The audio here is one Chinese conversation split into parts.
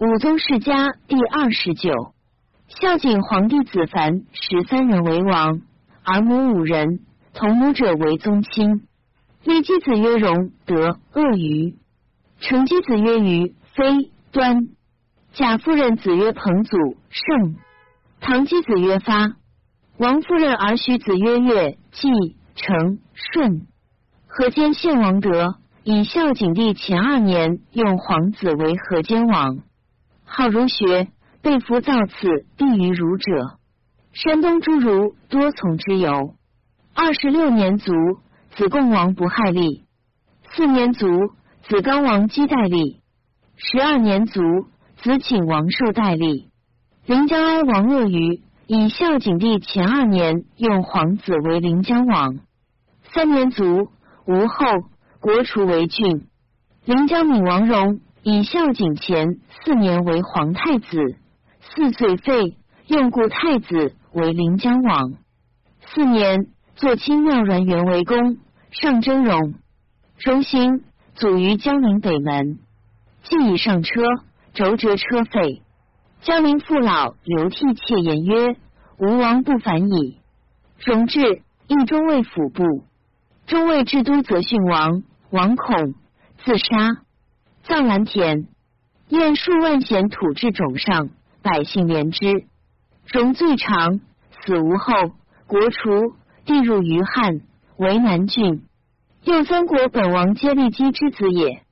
武宗世家第二十九。孝景皇帝子凡十三人为王，儿母五人，同母者为宗亲。立姬子曰荣，德恶于。成姬子曰于，非端。贾夫人子曰彭祖，盛。唐姬子曰发。王夫人儿许子曰乐，季成顺。河间献王德，以孝景帝前二年用皇子为河间王，好儒学。被服造次，必于儒者。山东诸儒多从之游。二十六年卒，子贡王不害立。四年卒，子刚王姬代立。十二年卒，子请王受代立。临江哀王鄂于以孝景帝前二年用皇子为临江王。三年卒，吴后，国除为郡。临江闵王荣以孝景前四年为皇太子。四岁废，用故太子为临江王。四年，坐亲庙阮元为公，上真容。荣兴，祖于江陵北门。既已上车，轴折车废。江陵父老流涕切言曰：“吴王不反矣。”荣至，应中尉府部。中尉至都则训王，王恐，自杀，葬蓝田。燕数万贤土至冢上。百姓怜之，荣最长，死无后，国除，地入于汉，为南郡。又三国本王皆立姬之子也。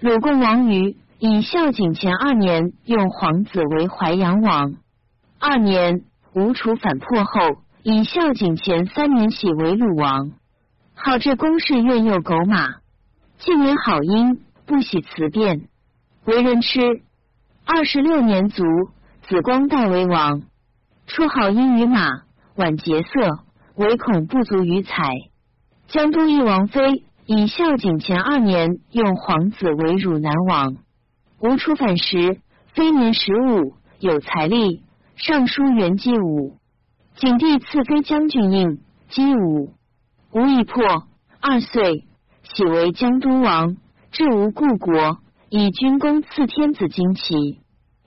鲁共王于以孝景前二年用皇子为淮阳王。二年，吴楚反破后，以孝景前三年喜为鲁王。好至公事愿幼狗马。近年好音，不喜辞辩，为人痴。二十六年卒。子光代为王，出好音于马，晚节色，唯恐不足于财。江都一王妃以孝景前二年用皇子为汝南王。吴出反时，妃年十五，有财力。尚书元姬武，景帝赐妃将军印，姬武。吴已破，二岁，喜为江都王，至吴故国，以军功赐天子旌旗。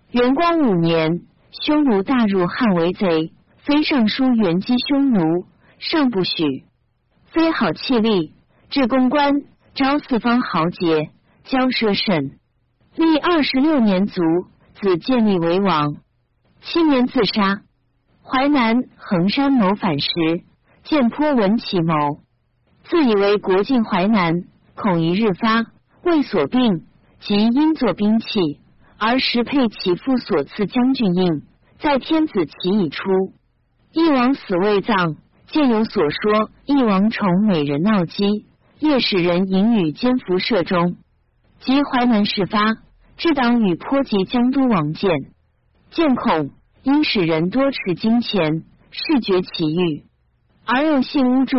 元光五年，匈奴大入汉为贼，非尚书元姬匈奴，尚不许。非好气力，至公关，招四方豪杰，交奢甚。历二十六年卒，子建立为王。七年自杀。淮南衡山谋反时，建颇闻其谋，自以为国境淮南，恐一日发，未所病，即因作兵器。而时配其父所赐将军印，在天子旗已出。义王死未葬，见有所说。义王宠美人闹姬，夜使人引与奸服射中。及淮南事发，至党与颇及江都王见，见恐，因使人多持金钱，视觉其欲，而又信巫祝，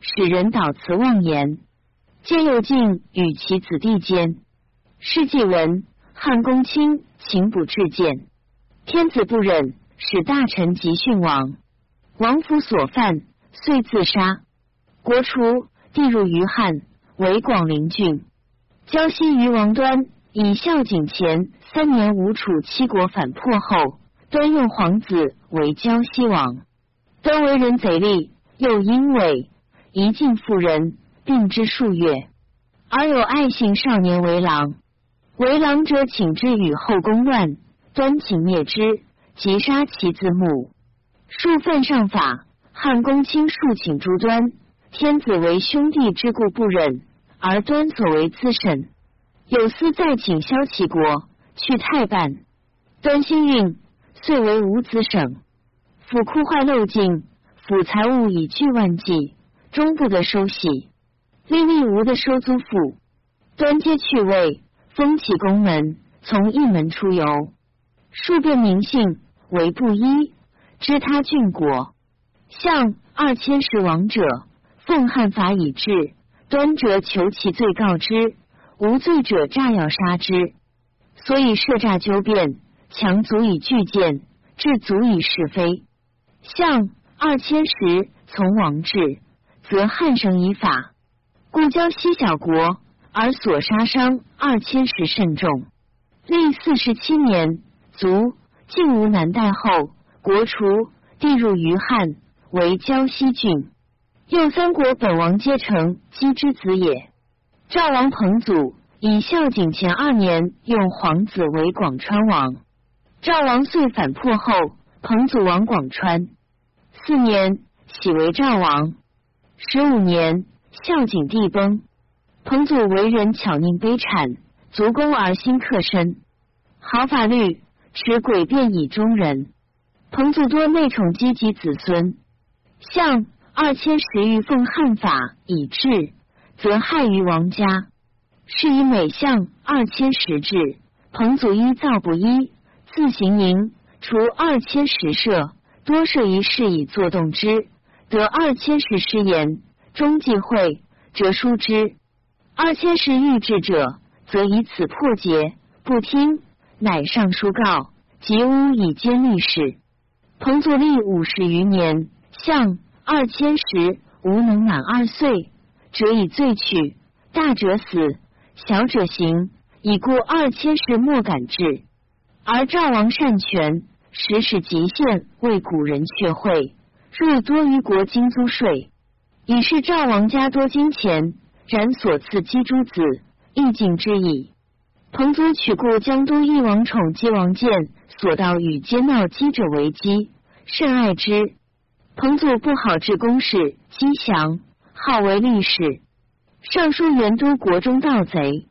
使人导辞妄言。见又进与其子弟间，是既闻。汉公卿请卜至见，天子不忍，使大臣急训王。王府所犯，遂自杀。国除，地入于汉，为广陵郡。交西于王端以孝景前三年，吴楚七国反破后，端用皇子为交西王。端为人贼厉，又阴伟，一尽妇人，病之数月，而有爱姓少年为郎。为郎者，请之与后宫乱，端请灭之，即杀其子母。数犯上法，汉公卿数请诛端。天子为兄弟之故不忍，而端所为自审。有司再请萧齐国去太办，端心运，遂为五子省。府库坏漏尽，府财物以巨万计，终不得收洗。历历无的收租府，端皆去位。封其宫门，从一门出游，数遍名姓，为布衣。知他郡国，向二千石王者，奉汉法以治。端者求其罪，告之，无罪者诈要杀之。所以设诈纠辩，强足以拒谏，至足以是非。向二千石从王治，则汉省以法，故交西小国。而所杀伤二千石甚众，历四十七年，卒。晋吴南代后，国除，地入于汉，为胶西郡。右三国本王皆成姬之子也。赵王彭祖以孝景前二年用皇子为广川王。赵王遂反破后，彭祖王广川。四年，喜为赵王。十五年，孝景帝崩。彭祖为人巧佞悲谄，足弓而心克深，好法律，持诡辩以中人。彭祖多内宠积及子孙，相二千石欲奉汉法以治，则害于王家。是以每相二千石制，彭祖一造不一，自行营，除二千石舍，多设一事以作动之，得二千石失言，终忌讳，则书之。二千石欲治者，则以此破节，不听，乃上书告，及诬以兼历史。彭祖立五十余年，相二千石无能满二岁，者以罪取，大者死，小者行，以故二千石莫敢治。而赵王善权，时使极限，为古人却会，入多于国金租税，以是赵王家多金钱。然所赐姬诸子，亦尽之矣。彭祖取故江都一王宠姬王建，所到与奸闹姬者为姬，甚爱之。彭祖不好治公事，姬祥好为吏史，尚书元都国中盗贼，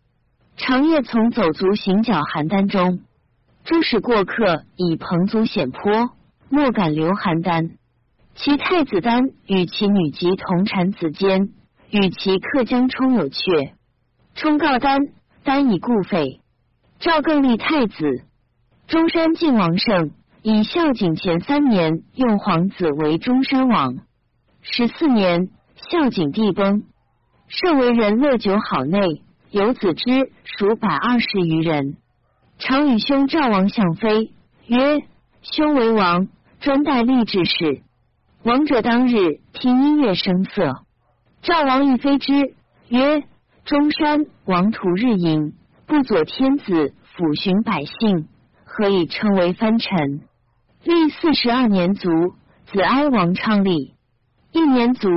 长夜从走卒行脚邯郸中，诸使过客以彭祖险颇，莫敢留邯郸。其太子丹与其女及同产子坚。与其客将冲有阙，冲告丹，丹以故废。赵更立太子，中山靖王胜以孝景前三年用皇子为中山王。十四年，孝景帝崩，胜为人乐酒好内，有子之属百二十余人。常与兄赵王相妃曰：“兄为王，专待立志事。”王者当日听音乐声色。赵王亦非之，曰：“中山王图日隐，不佐天子，抚寻百姓，何以称为藩臣？”历四十二年卒，子哀王昌立。一年卒，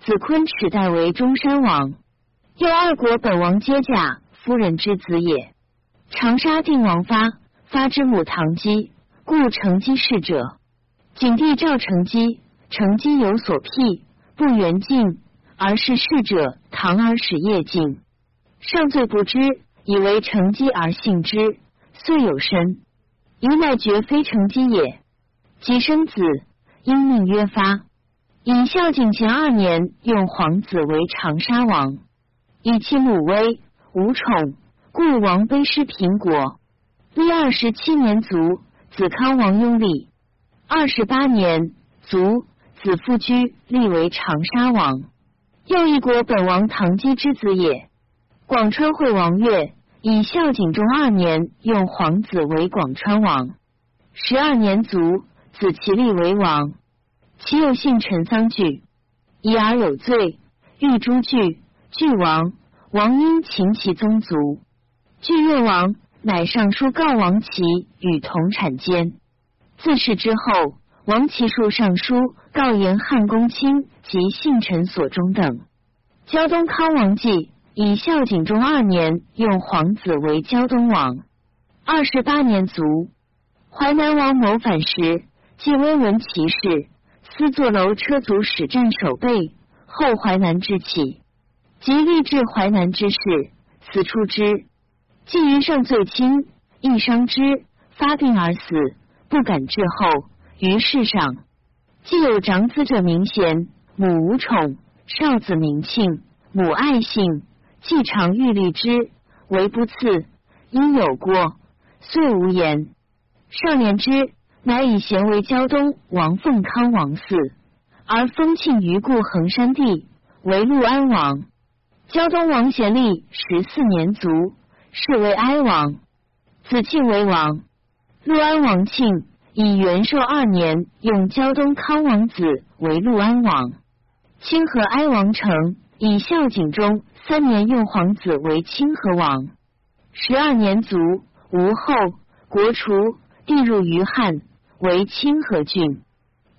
子昆耻代为中山王。又二国本王皆假夫人之子也。长沙定王发，发之母唐姬，故成姬氏者。景帝召成姬，成机有所辟，不远敬。而是逝者，唐而使业尽，上罪不知，以为成机而信之，遂有身。余乃绝非成机也。即生子，因命曰发。以孝景前二年，用皇子为长沙王，以其母威无宠，故王卑失平国。历二十七年卒，子康王拥立。二十八年卒，子夫居立为长沙王。又一国本王唐姬之子也。广川惠王岳以孝景中二年用皇子为广川王。十二年卒，子其立为王。其有姓陈桑惧，疑而有罪，欲诛惧。惧王，王因擒其宗族。惧越王，乃上书告王齐与同产奸。自是之后，王齐数上书告言汉公卿。及姓陈所中等，胶东康王继以孝景中二年用皇子为胶东王，二十八年卒。淮南王谋反时，继威闻其事，私坐楼车卒使战守备。后淮南之起，即立志淮南之事，死出之。继于上罪轻，亦伤之，发病而死，不敢治后。于世上，既有长子者明贤。母无宠，少子名庆，母爱信，既常欲立之，为不次，因有过，遂无言。少年之，乃以贤为胶东王凤康王嗣，而封庆于故衡山地，为陆安王。胶东王贤立十四年卒，是为哀王。子庆为王。陆安王庆以元寿二年用胶东康王子为陆安王。清河哀王成以孝景中三年用皇子为清河王，十二年卒，吴后，国除，地入于汉，为清河郡。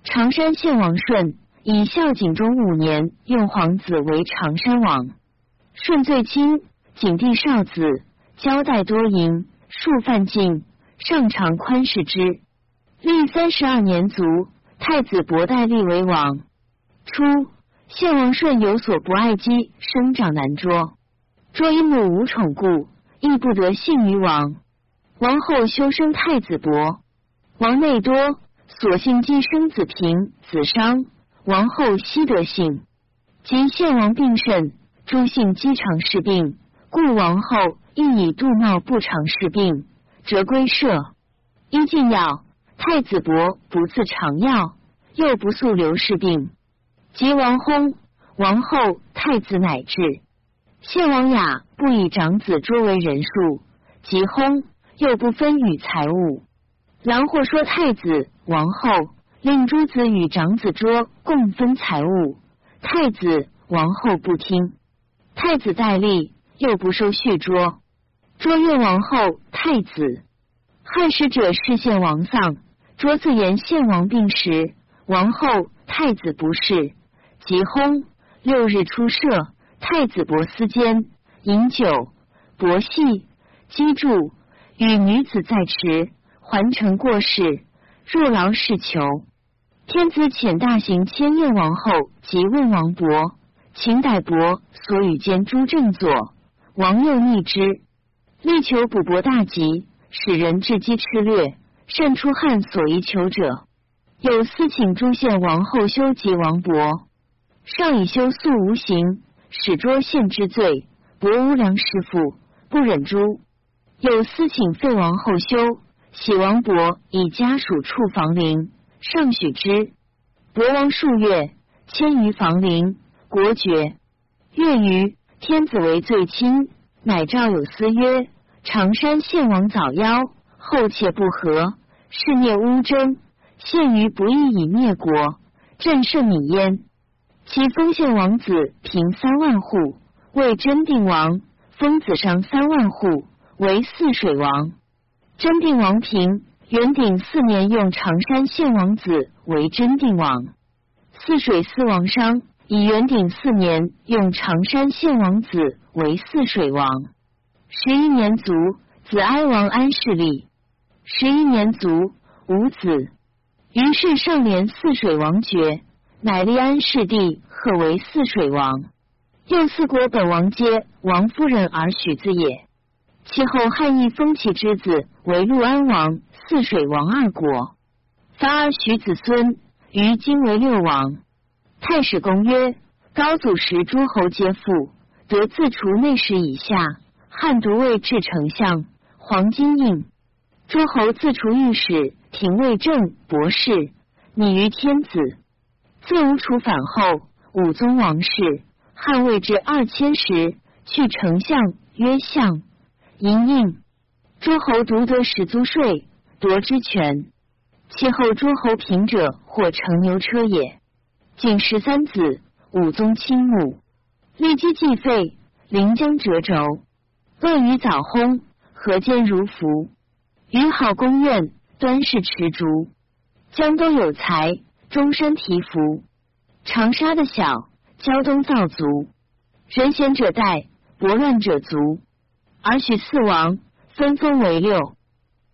常山县王顺以孝景中五年，用皇子为常山王。顺最亲，景帝少子，交代多淫，数犯禁，上常宽视之。历三十二年卒，太子伯代立为王。初，献王顺有所不爱姬，生长难捉。捉一母无宠故，亦不得幸于王。王后修生太子伯，王内多。所幸姬生子平、子商，王后悉得幸。及献王病甚，诸姓姬常侍病，故王后亦以杜闹不常侍病，折归舍。一进药，太子伯不自常药，又不诉刘氏病。及王薨，王后太子乃至。献王雅不以长子捉为人数，及薨，又不分与财物。郎或说太子、王后令诸子与长子捉共分财物，太子、王后不听。太子戴笠又不受续捉，捉越王后、太子。汉使者视献王丧，捉自言献王病时，王后、太子不侍，即薨。六日出社，太子伯思间饮酒，伯戏击筑，与女子在池。还城过世，若劳事求。天子遣大行千叶王后即问王伯，秦逮伯所与兼诸正佐，王又逆之，力求补伯大吉，使人至击赤略，甚出汉所宜求者。有司请诸献王后修及王伯，上以修素无形，使捉献之罪，伯无良师傅，不忍诛。有司请废王后修。喜王伯以家属处房陵，上许之。伯王数月，迁于房陵，国爵。月余，天子为最亲，乃诏有司曰：常山献王早夭，后且不和，是灭乌争，陷于不义以灭国，朕甚米焉。其封献王子平三万户，为真定王；封子商三万户，为泗水王。真定王平元鼎四年，用常山县王子为真定王；泗水司王商以元鼎四年，用常山县王子为泗水王。十一年卒，子哀王安世立。十一年卒，无子。于是上连泗水王爵，乃立安世帝，贺为泗水王。又四国本王皆王夫人而许字也。其后汉义封其之子为陆安王、泗水王二国，凡而许子孙，于今为六王。太史公曰：高祖时诸侯皆附，得自除内史以下。汉独位至丞相，黄金印。诸侯自除御史、廷尉正、博士，拟于天子。自吴楚反后，武宗王室，汉位至二千时，去丞相曰相。因应诸侯独得始租税，夺之权。其后诸侯平者，或乘牛车也。仅十三子，武宗亲母，立基既废，临江折轴。鳄鱼早薨，何间如浮？于好公院，端氏持竹。江东有才，终身提服。长沙的小，胶东造卒。人贤者代，博乱者足。而许四王分封为六。